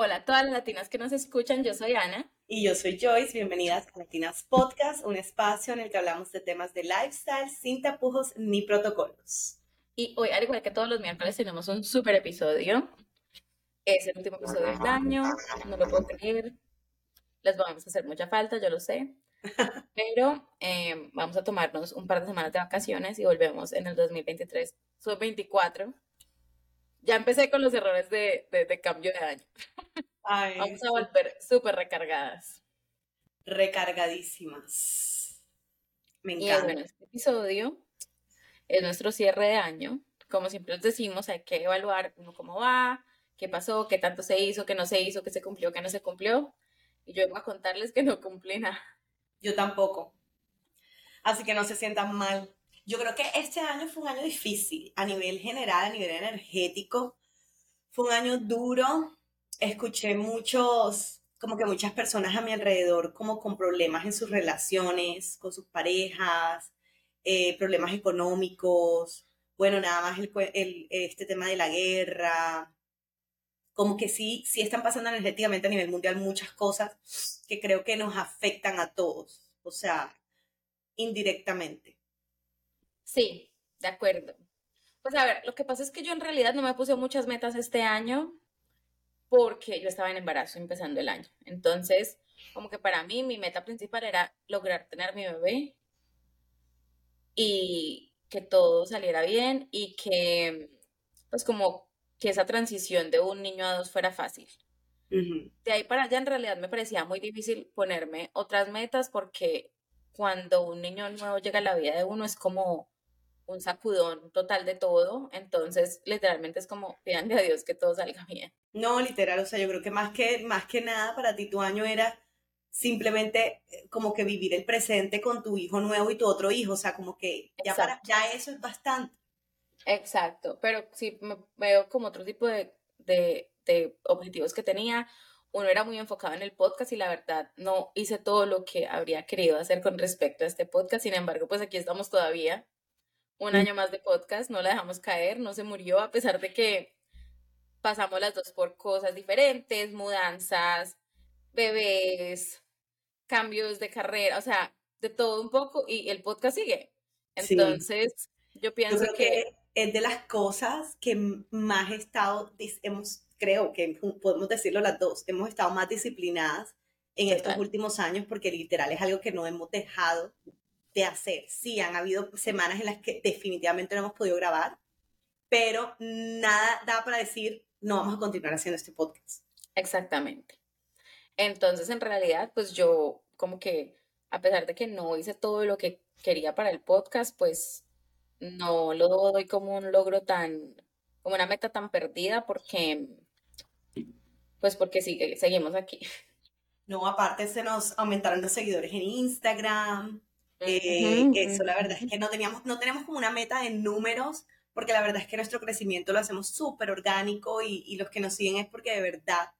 Hola a todas las latinas que nos escuchan, yo soy Ana. Y yo soy Joyce, bienvenidas a Latinas Podcast, un espacio en el que hablamos de temas de lifestyle sin tapujos ni protocolos. Y hoy, al igual que todos los miércoles, tenemos un super episodio. Es el último episodio del año, no lo puedo creer. Les vamos a hacer mucha falta, yo lo sé. Pero eh, vamos a tomarnos un par de semanas de vacaciones y volvemos en el 2023, sub 24. Ya empecé con los errores de, de, cambio de año. vamos a volver súper recargadas. Recargadísimas. Me encanta. Y bueno, este episodio es nuestro cierre de año. Como siempre les decimos, hay que evaluar cómo va, qué pasó, qué tanto se hizo, qué no se hizo, qué se cumplió, qué no se cumplió. Y yo vengo a contarles que no cumplí nada. Yo tampoco. Así que no se sientan mal. Yo creo que este año fue un año difícil a nivel general, a nivel energético. Fue un año duro. Escuché muchos, como que muchas personas a mi alrededor como con problemas en sus relaciones, con sus parejas, eh, problemas económicos. Bueno, nada más el, este tema de la guerra, como que sí, sí están pasando energéticamente a nivel mundial muchas cosas que creo que nos afectan a todos, o sea, indirectamente. Sí, de acuerdo. Pues a ver, lo que pasa es que yo en realidad no me puse muchas metas este año porque yo estaba en embarazo empezando el año. Entonces, como que para mí mi meta principal era lograr tener mi bebé y que todo saliera bien y que, pues como que esa transición de un niño a dos fuera fácil. De ahí para allá en realidad me parecía muy difícil ponerme otras metas porque cuando un niño nuevo llega a la vida de uno es como un sacudón total de todo, entonces literalmente es como pídanle a Dios que todo salga bien. No, literal, o sea, yo creo que más que, más que nada para ti tu año era simplemente eh, como que vivir el presente con tu hijo nuevo y tu otro hijo, o sea, como que ya, para, ya eso es bastante. Exacto, pero sí me veo como otro tipo de, de, objetivos que tenía. Uno era muy enfocado en el podcast y la verdad no hice todo lo que habría querido hacer con respecto a este podcast. Sin embargo, pues aquí estamos todavía. Un mm. año más de podcast, no la dejamos caer, no se murió, a pesar de que pasamos las dos por cosas diferentes, mudanzas, bebés, cambios de carrera, o sea, de todo un poco y el podcast sigue. Entonces, yo pienso que es de las cosas que más he estado, hemos, creo que podemos decirlo las dos, hemos estado más disciplinadas en estos últimos años porque literal es algo que no hemos dejado de hacer. Sí, han habido semanas en las que definitivamente no hemos podido grabar, pero nada da para decir, no vamos a continuar haciendo este podcast. Exactamente. Entonces, en realidad, pues yo como que, a pesar de que no hice todo lo que quería para el podcast, pues no lo doy como un logro tan, como una meta tan perdida porque, pues porque sigue, seguimos aquí. No, aparte se nos aumentaron los seguidores en Instagram. Eh, eso la verdad es que no teníamos, no tenemos como una meta en números, porque la verdad es que nuestro crecimiento lo hacemos súper orgánico y, y, los que nos siguen es porque de verdad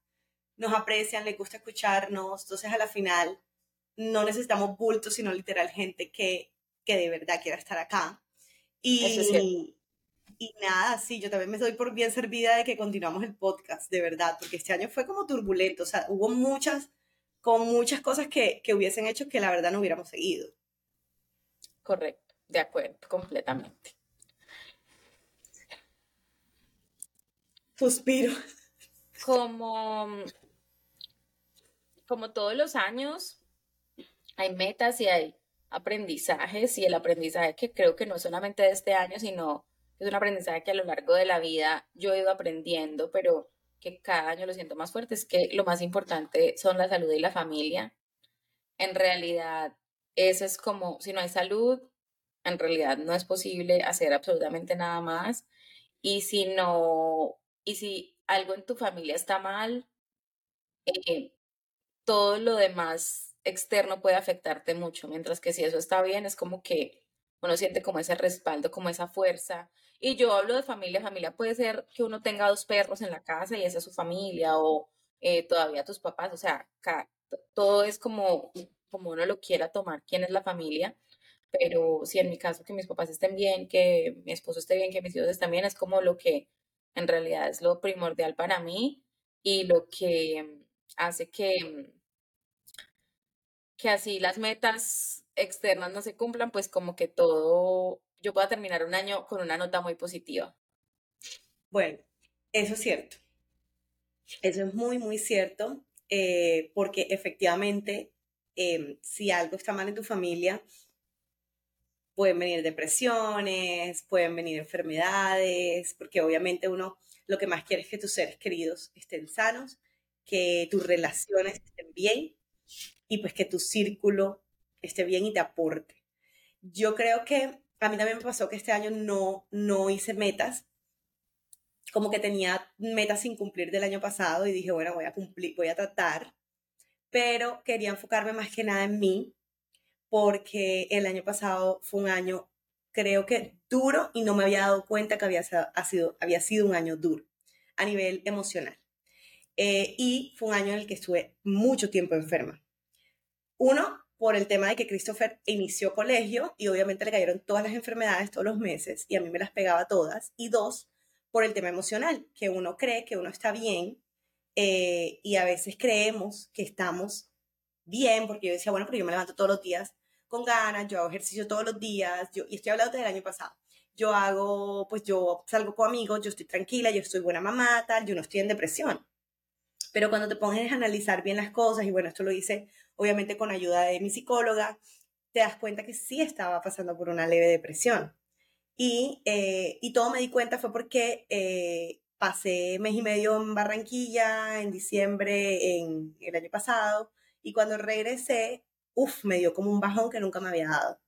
nos aprecian, les gusta escucharnos. Entonces a la final no necesitamos bultos, sino literal gente que, que de verdad quiera estar acá. Y, y nada, sí, yo también me doy por bien servida de que continuamos el podcast, de verdad, porque este año fue como turbulento, o sea, hubo muchas, con muchas cosas que, que hubiesen hecho que la verdad no hubiéramos seguido. Correcto, de acuerdo, completamente. Suspiro. Como, como todos los años, hay metas y hay aprendizajes y el aprendizaje que creo que no es solamente de este año, sino es un aprendizaje que a lo largo de la vida yo he ido aprendiendo, pero que cada año lo siento más fuerte, es que lo más importante son la salud y la familia. En realidad, eso es como, si no hay salud, en realidad no es posible hacer absolutamente nada más. Y si no, y si algo en tu familia está mal, eh, todo lo demás externo puede afectarte mucho, mientras que si eso está bien, es como que uno siente como ese respaldo, como esa fuerza. Y yo hablo de familia, familia puede ser que uno tenga dos perros en la casa y esa es su familia, o eh, todavía tus papás, o sea, todo es como, como uno lo quiera tomar, quién es la familia. Pero si en mi caso que mis papás estén bien, que mi esposo esté bien, que mis hijos estén bien, es como lo que en realidad es lo primordial para mí y lo que hace que, que así las metas externas no se cumplan, pues como que todo, yo pueda terminar un año con una nota muy positiva. Bueno, eso es cierto. Eso es muy, muy cierto, eh, porque efectivamente, em, si algo está mal en tu familia, pueden venir depresiones, pueden venir enfermedades, porque obviamente uno lo que más quiere es que tus seres queridos estén sanos, que tus relaciones estén bien y pues que tu círculo esté bien y te aporte. Yo creo que a mí también me pasó que este año no, no hice metas, como que tenía metas sin cumplir del año pasado y dije, bueno, voy a cumplir, voy a tratar, pero quería enfocarme más que nada en mí, porque el año pasado fue un año, creo que duro y no me había dado cuenta que había, sido, había sido un año duro a nivel emocional. Eh, y fue un año en el que estuve mucho tiempo enferma. Uno, por el tema de que Christopher inició colegio y obviamente le cayeron todas las enfermedades todos los meses y a mí me las pegaba todas. Y dos, por el tema emocional, que uno cree que uno está bien eh, y a veces creemos que estamos bien, porque yo decía, bueno, pero yo me levanto todos los días con ganas, yo hago ejercicio todos los días, yo, y estoy hablando del año pasado, yo hago, pues yo salgo con amigos, yo estoy tranquila, yo estoy buena mamá, tal, yo no estoy en depresión. Pero cuando te pones a analizar bien las cosas, y bueno, esto lo hice obviamente con ayuda de mi psicóloga, te das cuenta que sí estaba pasando por una leve depresión. Y, eh, y todo me di cuenta fue porque eh, pasé mes y medio en Barranquilla en diciembre en el año pasado y cuando regresé, uff, me dio como un bajón que nunca me había dado.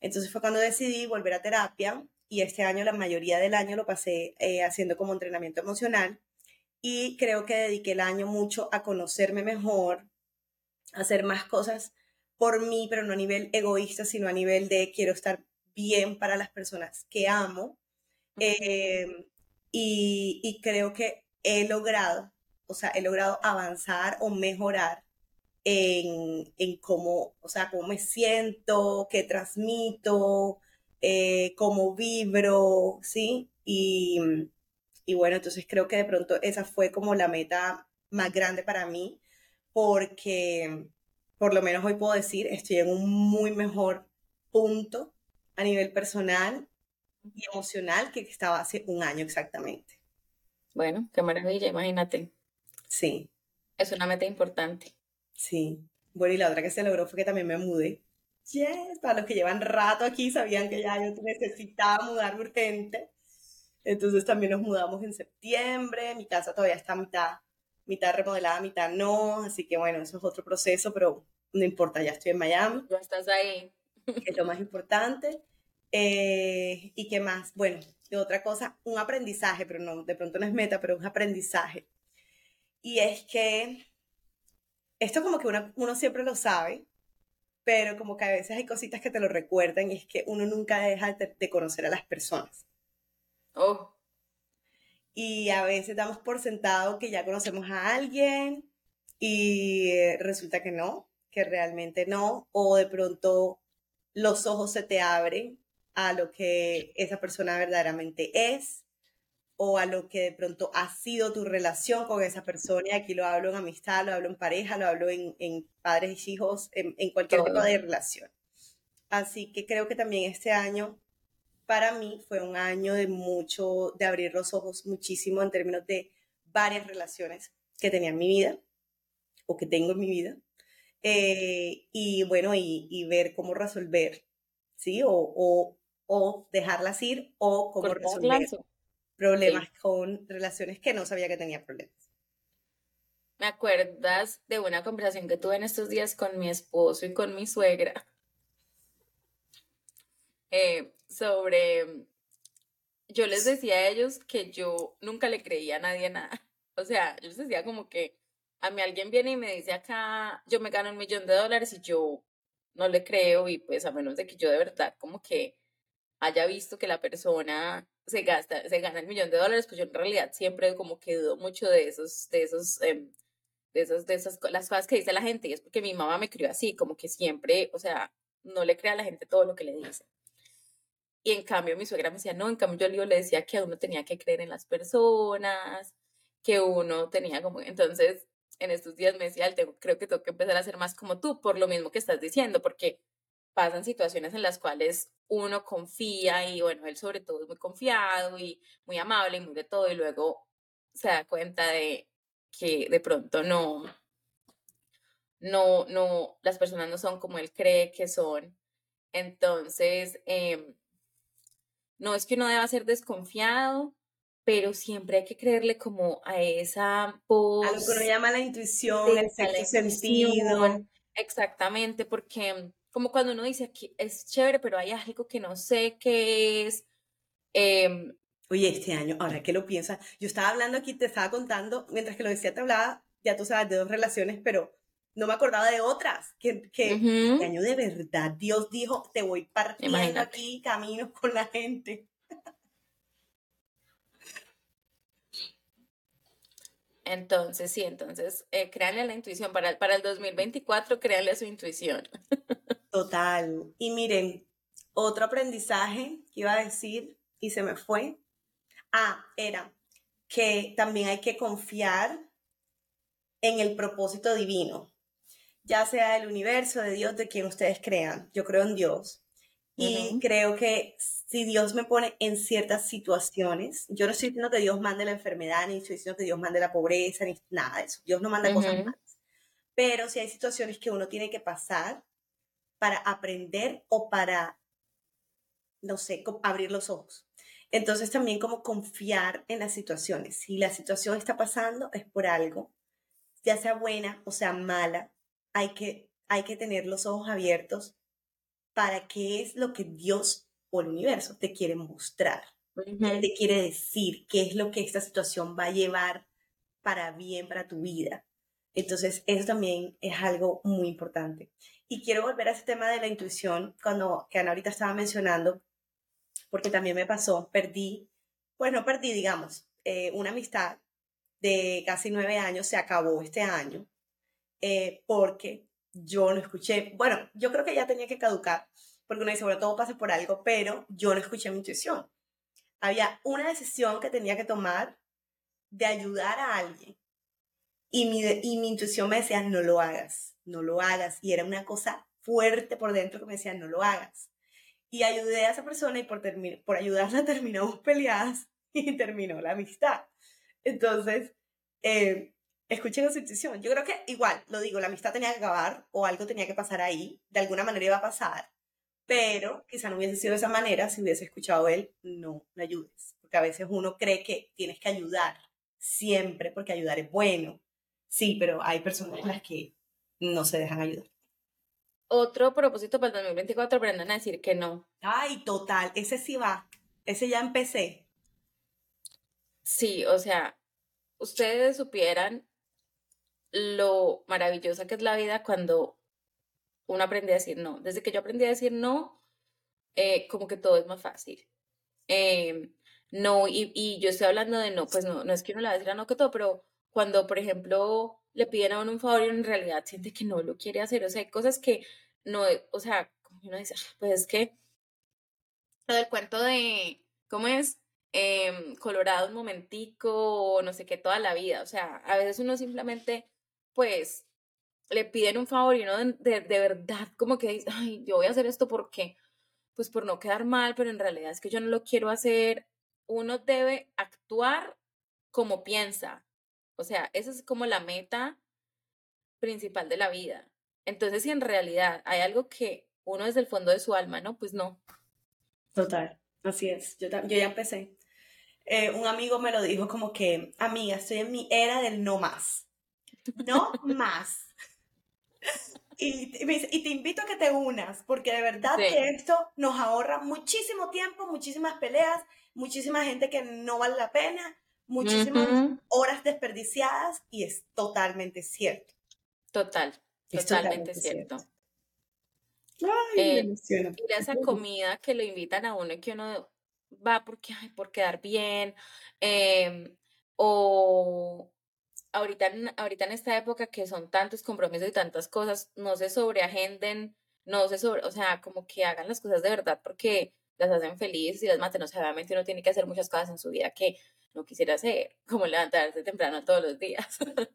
Entonces fue cuando decidí volver a terapia y este año, la mayoría del año lo pasé eh, haciendo como entrenamiento emocional y creo que dediqué el año mucho a conocerme mejor, a hacer más cosas por mí, pero no a nivel egoísta, sino a nivel de quiero estar bien para las personas que amo. Y, creo que he logrado, o sea, he logrado avanzar o mejorar en, cómo, o sea, cómo me siento, qué transmito, eh, cómo vibro, ¿sí? Y bueno, entonces creo que de pronto esa fue como la meta más grande para mí, porque por lo menos hoy puedo decir, estoy en un muy mejor punto a nivel personal y emocional que estaba hace un año exactamente. Bueno, qué maravilla, imagínate. Sí. Es una meta importante. Sí. Bueno, y la otra que se logró fue que también me mudé. Yes, para los que llevan rato aquí sabían que ya yo necesitaba mudarme urgente. Entonces también nos mudamos en septiembre. Mi casa todavía está mitad, mitad remodelada, mitad no. Así que bueno, eso es otro proceso, pero no importa, ya estoy en Miami. Ya estás ahí es lo más importante. Eh, ¿Y qué más? Bueno, de otra cosa, un aprendizaje, pero no, de pronto no es meta, pero un aprendizaje. Y es que esto como que uno, uno siempre lo sabe, pero como que a veces hay cositas que te lo recuerdan y es que uno nunca deja de, conocer a las personas. Oh. Y a veces damos por sentado que ya conocemos a alguien y resulta que no, que realmente no, o de pronto los ojos se te abren a lo que esa persona verdaderamente es o a lo que de pronto ha sido tu relación con esa persona. Y aquí lo hablo en amistad, lo hablo en pareja, lo hablo en, padres y hijos, en, cualquier tipo de relación. Así que creo que también este año para mí fue un año de mucho, de abrir los ojos muchísimo en términos de varias relaciones que tenía en mi vida o que tengo en mi vida eh, y bueno, y, ver cómo resolver, ¿sí? O, o, dejarlas ir o cómo resolver problemas con relaciones que no sabía que tenía problemas. ¿Me acuerdas de una conversación que tuve en estos días con mi esposo y con mi suegra? Eh, sobre, yo les decía a ellos que yo nunca le creía a nadie nada. O sea, yo les decía como que a mí alguien viene y me dice acá, yo me gano un millón de dólares y yo no le creo y pues a menos de que yo de verdad como que haya visto que la persona se gasta, se gana el millón de dólares, pues yo en realidad siempre como que dudo mucho de esos, de esos, em, de esos, de esas, las cosas que dice la gente y es porque mi mamá me crió así, como que siempre, o sea, no le crea a la gente todo lo que le dice. Y en cambio mi suegra me decía, no, en cambio yo le decía que uno tenía que creer en las personas, que uno tenía como, entonces, en estos días me decía, creo que tengo que empezar a ser más como tú, por lo mismo que estás diciendo, porque pasan situaciones en las cuales uno confía y bueno, él sobre todo es muy confiado y muy amable y muy de todo y luego se da cuenta de que de pronto no, no, no, las personas no son como él cree que son. Entonces, em, no es que uno deba ser desconfiado, pero siempre hay que creerle como a esa voz. A lo que uno llama la intuición, el sexto sentido. Exactamente, porque como cuando uno dice que es chévere, pero hay algo que no sé qué es. Eh, Oye, este año, ahora que lo piensas, yo estaba hablando aquí, te estaba contando, mientras que lo decía, te hablaba, ya tú sabes, de dos relaciones, pero no me acordaba de otras, que, que este año de verdad Dios dijo, te voy partiendo aquí caminos con la gente. Entonces, sí, entonces, eh, créanle a la intuición. Para, para el 2024, créanle a su intuición. Total. Y miren, otro aprendizaje que iba a decir y se me fue. Ah, era que también hay que confiar en el propósito divino, ya sea del universo, de Dios, de quien ustedes crean. Yo creo en Dios. Y creo que si Dios me pone en ciertas situaciones, yo no estoy diciendo que Dios mande la enfermedad, ni estoy diciendo que Dios mande la pobreza, ni nada de eso. Dios no manda cosas malas. Pero si hay situaciones que uno tiene que pasar para aprender o para, no sé, abrir los ojos. Entonces también como confiar en las situaciones. Si la situación está pasando es por algo, ya sea buena o sea mala, hay que, hay que tener los ojos abiertos para qué es lo que Dios o el universo te quiere mostrar, qué te quiere decir, qué es lo que esta situación va a llevar para bien, para tu vida. Entonces, eso también es algo muy importante. Y quiero volver a ese tema de la intuición, cuando que Ana ahorita estaba mencionando, porque también me pasó, perdí, pues no perdí, digamos, eh, una amistad de casi nueve años se acabó este año, eh, porque yo no escuché, bueno, yo creo que ya tenía que caducar, porque uno dice, bueno, todo pasa por algo, pero yo no escuché mi intuición. Había una decisión que tenía que tomar de ayudar a alguien. Y mi, y mi intuición me decía, no lo hagas, no lo hagas. Y era una cosa fuerte por dentro que me decía, no lo hagas. Y ayudé a esa persona y por, por ayudarla terminamos peleadas y terminó la amistad. Entonces, eh, escuchen la intuición. Yo creo que igual, lo digo, la amistad tenía que acabar o algo tenía que pasar ahí, de alguna manera iba a pasar, pero quizá no hubiese sido de esa manera si hubiese escuchado él, no me ayudes, porque a veces uno cree que tienes que ayudar siempre porque ayudar es bueno. Sí, pero hay personas en las que no se dejan ayudar. Otro propósito para el 2024, aprendan a decir que no. Ay, total, ese sí va, ese ya empecé. Sí, o sea, ustedes supieran lo maravillosa que es la vida cuando uno aprende a decir no. Desde que yo aprendí a decir no, eh, como que todo es más fácil. Em, no, y, yo estoy hablando de no, pues no, no es que uno le va a decir a no que todo, pero cuando, por ejemplo, le piden a uno un favor y en realidad siente que no lo quiere hacer, o sea, hay cosas que no, o sea, como uno dice, ah, pues es que lo del cuento de, ¿cómo es? Em, colorado un momentico o no sé qué toda la vida, o sea, a veces uno simplemente pues le piden un favor y uno de, verdad como que dice, ay, yo voy a hacer esto porque, pues por no quedar mal, pero en realidad es que yo no lo quiero hacer. Uno debe actuar como piensa. O sea, esa es como la meta principal de la vida. Entonces, si en realidad hay algo que uno desde el fondo de su alma, ¿no? Pues no. Total, así es. Yo, yo ya empecé. Eh, un amigo me lo dijo como que, amiga, estoy en mi era del no más no más. Y, te invito a que te unas, porque de verdad que esto nos ahorra muchísimo tiempo, muchísimas peleas, muchísima gente que no vale la pena, muchísimas horas desperdiciadas y es totalmente cierto. Total, totalmente, cierto. eh, esa comida que lo invitan a uno y que uno va porque, por quedar bien, em, o ahorita, ahorita en esta época que son tantos compromisos y tantas cosas, no se sobreagenden, no se sobre, o sea, como que hagan las cosas de verdad porque las hacen felices y las maten. O sea, obviamente uno tiene que hacer muchas cosas en su vida que no quisiera hacer, como levantarse temprano todos los días.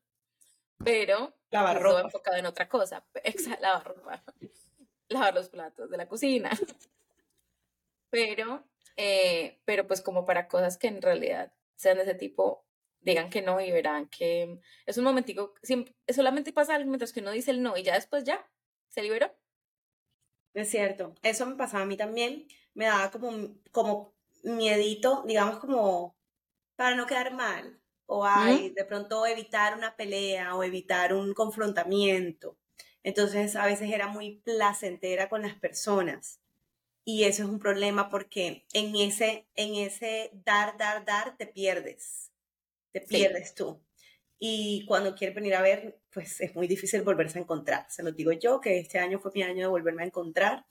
Pero lavar ropa. enfocado en otra cosa. lavar ropa. lavar los platos de la cocina. Pero, eh, pero pues como para cosas que en realidad sean de ese tipo, digan que no y verán que es un momentico, solamente pasa algo mientras que uno dice el no y ya después ya se liberó. Es cierto, eso me pasaba a mí también, me daba como, como miedito, digamos como para no quedar mal, o hay de pronto evitar una pelea o evitar un confrontamiento. Entonces a veces era muy placentera con las personas. Y eso es un problema porque en ese, en ese dar, dar, dar te pierdes. Te pierdes tú. Y cuando quieres venir a ver, pues es muy difícil volverse a encontrar. Se lo digo yo, que este año fue mi año de volverme a encontrar.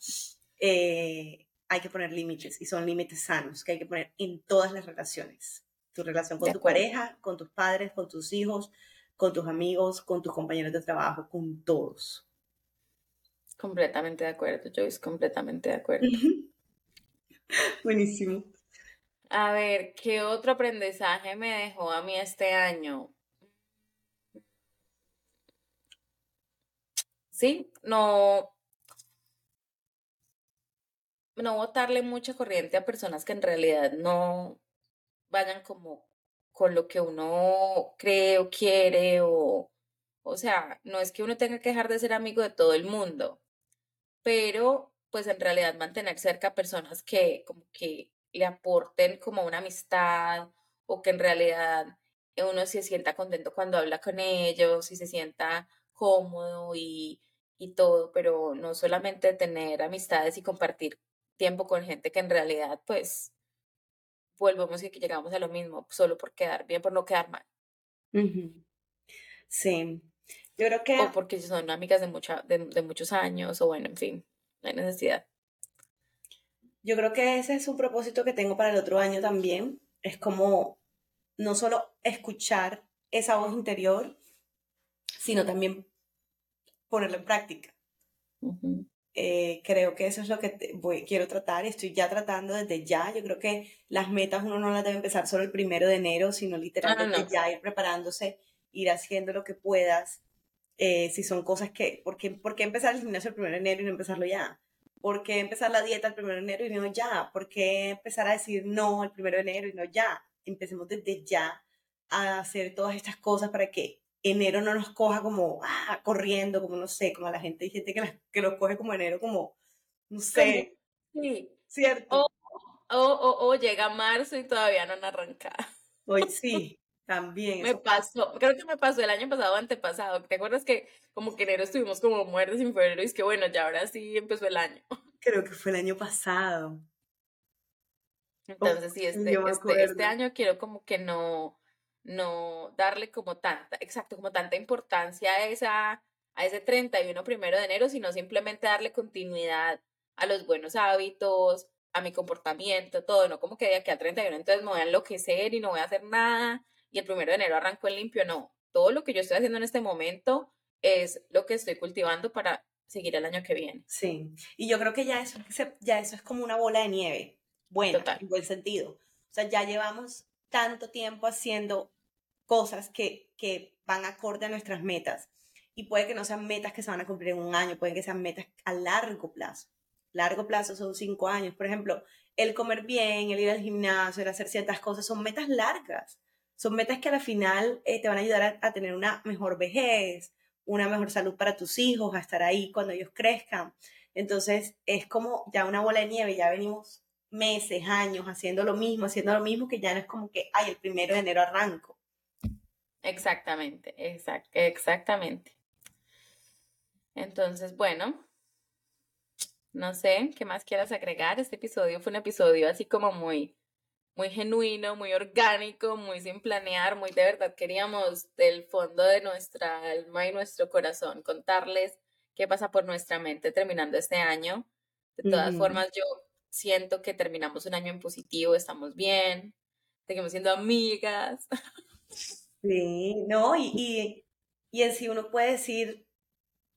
Eh, hay que poner límites y son límites sanos que hay que poner en todas las relaciones tu relación con tu pareja, con tus padres, con tus hijos, con tus amigos, con tus compañeros de trabajo, con todos. Completamente de acuerdo, Joyce, completamente de acuerdo. Buenísimo. A ver, ¿qué otro aprendizaje me dejó a mí este año? Sí, no, no botarle mucha corriente a personas que en realidad no, vayan como con lo que uno cree o quiere o, o sea, no es que uno tenga que dejar de ser amigo de todo el mundo, pero pues en realidad mantener cerca personas que como que le aporten como una amistad o que en realidad uno se sienta contento cuando habla con ellos y se sienta cómodo y, y todo, pero no solamente tener amistades y compartir tiempo con gente que en realidad pues volvemos y que llegamos a lo mismo, solo por quedar bien, por no quedar mal. Sí, yo creo que... O porque son amigas de, mucha, de, muchos años, o bueno, en fin, no hay necesidad. Yo creo que ese es un propósito que tengo para el otro año también. Es como no solo escuchar esa voz interior, sino también ponerlo en práctica. Eh, creo que eso es lo que voy, quiero tratar. Estoy ya tratando desde ya. Yo creo que las metas uno no las debe empezar solo el primero de enero, sino literalmente ya ir preparándose, ir haciendo lo que puedas. Eh, si son cosas que, ¿por qué, ¿por qué empezar el gimnasio el primero de enero y no empezarlo ya? ¿Por qué empezar la dieta el primero de enero y no ya? ¿Por qué empezar a decir no el primero de enero y no ya? Empecemos desde ya a hacer todas estas cosas para que enero no nos coja como ah, corriendo, como no sé, como la gente, hay gente que, que los coge como enero, como, no sé. Sí. ¿Cierto? O, o, o, llega marzo y todavía no han arrancado. Hoy sí, también. me pasó, creo que me pasó el año pasado antepasado. ¿Te acuerdas que como que enero estuvimos como muertos en febrero y es que bueno, ya ahora sí empezó el año? Creo que fue el año pasado. Entonces sí, este, este, este año quiero como que no, no darle como tanta, exacto, como tanta importancia a, esa, a ese 31 primero de enero, sino simplemente darle continuidad a los buenos hábitos, a mi comportamiento, todo, no como que de aquí al 31 entonces me voy a enloquecer y no voy a hacer nada y el primero de enero arranco en limpio, no, todo lo que yo estoy haciendo en este momento es lo que estoy cultivando para seguir el año que viene. Sí, y yo creo que ya eso, ya eso es como una bola de nieve, bueno, en buen sentido. O sea, ya llevamos tanto tiempo haciendo cosas que, que van acorde a nuestras metas. Y puede que no sean metas que se van a cumplir en un año, pueden que sean metas a largo plazo. Largo plazo son cinco años. Por ejemplo, el comer bien, el ir al gimnasio, el hacer ciertas cosas, son metas largas. Son metas que al final eh, te van a ayudar a, a, tener una mejor vejez, una mejor salud para tus hijos, a estar ahí cuando ellos crezcan. Entonces, es como ya una bola de nieve, ya venimos meses, años haciendo lo mismo, haciendo lo mismo, que ya no es como que, ay, el primero de enero arranco. Exactamente, exactamente. Entonces, bueno, no sé, ¿qué más quieras agregar? Este episodio fue un episodio así como muy, muy genuino, muy orgánico, muy sin planear, muy de verdad queríamos del fondo de nuestra alma y nuestro corazón contarles qué pasa por nuestra mente terminando este año. De todas formas, yo siento que terminamos un año en positivo, estamos bien, seguimos siendo amigas. Sí, no, y, y, y en sí uno puede decir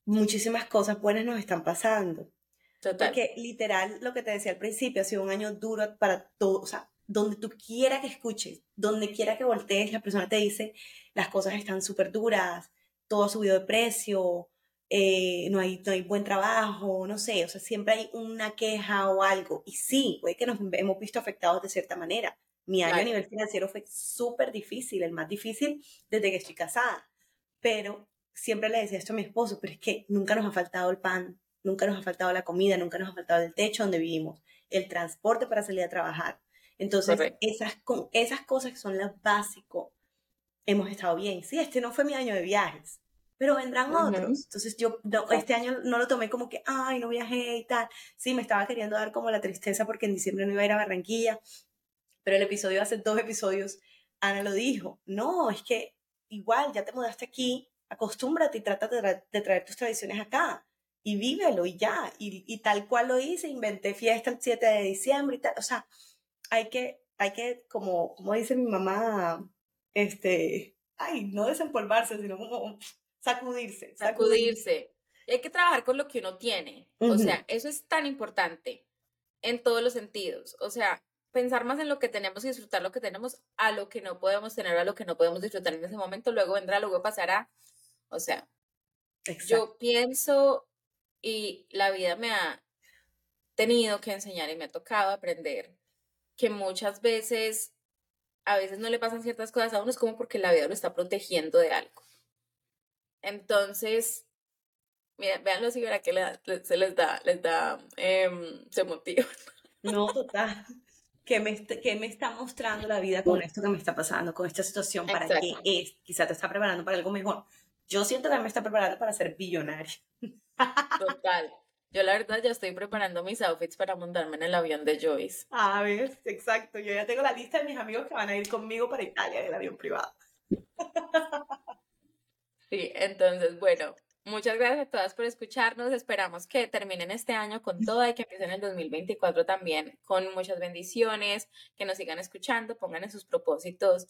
muchísimas cosas buenas nos están pasando. Total. Porque literal, lo que te decía al principio, ha sido un año duro para todos, o sea, donde tú quiera que escuches, donde quiera que voltees, la persona te dice, las cosas están súper duras, todo ha subido de precio, eh, no, hay, no hay buen trabajo, no sé, o sea, siempre hay una queja o algo. Y sí, puede que nos hemos visto afectados de cierta manera. Mi año a nivel financiero fue súper difícil, el más difícil desde que estoy casada. Pero siempre le decía esto a mi esposo, pero es que nunca nos ha faltado el pan, nunca nos ha faltado la comida, nunca nos ha faltado el techo donde vivimos, el transporte para salir a trabajar. Entonces, esas, esas cosas que son lo básico, hemos estado bien. Sí, este no fue mi año de viajes, pero vendrán otros. Entonces, yo este año no lo tomé como que, ay, no viajé y tal. Sí, me estaba queriendo dar como la tristeza porque en diciembre no iba a ir a Barranquilla, pero el episodio hace dos episodios, Ana lo dijo, no, es que igual ya te mudaste aquí, acostúmbrate y trata de, traer tus tradiciones acá y vívelo y ya, y, tal cual lo hice, inventé fiesta el 7 de diciembre y tal, o sea, hay que, hay que, como, como dice mi mamá, este, ay, no desempolvarse, sino como sacudirse. Sacudirse. Y hay que trabajar con lo que uno tiene. O sea, eso es tan importante en todos los sentidos. O sea, pensar más en lo que tenemos y disfrutar lo que tenemos a lo que no podemos tener, a lo que no podemos disfrutar en ese momento. Luego vendrá, luego pasará. O sea, yo pienso y la vida me ha tenido que enseñar y me ha tocado aprender que muchas veces, a veces no le pasan ciertas cosas a uno, es como porque la vida lo está protegiendo de algo. Entonces, mira, véanlo si verá que se les da, les da, em, se motiva. No, total. ¿Qué me, ¿Qué me está mostrando la vida con esto que me está pasando, con esta situación? ¿Para qué es? Quizá te está preparando para algo mejor. Yo siento que me está preparando para ser billonaria. Total. Yo la verdad ya estoy preparando mis outfits para montarme en el avión de Joyce. Ah, ves, exacto. Yo ya tengo la lista de mis amigos que van a ir conmigo para Italia en el avión privado. Sí, entonces, bueno, muchas gracias a todas por escucharnos. Esperamos que terminen este año con todo y que empiecen el 2024 también con muchas bendiciones, que nos sigan escuchando, pongan en sus propósitos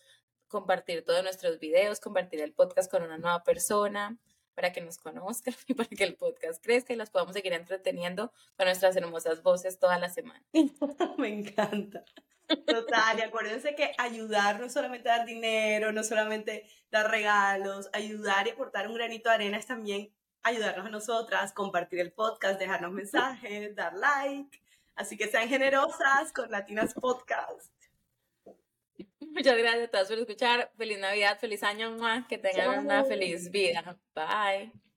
compartir todos nuestros videos, compartir el podcast con una nueva persona para que nos conozcan y para que el podcast crezca y las podamos seguir entreteniendo con nuestras hermosas voces toda la semana. Me encanta. Total, y acuérdense que ayudar no es solamente dar dinero, no solamente dar regalos, ayudar y aportar un granito de arena es también ayudarnos a nosotras, compartir el podcast, dejarnos mensajes, dar like. Así que sean generosas con Latinas Podcast. Muchas gracias a todos por escuchar. Feliz Navidad, feliz año, que tengan una feliz vida. Bye.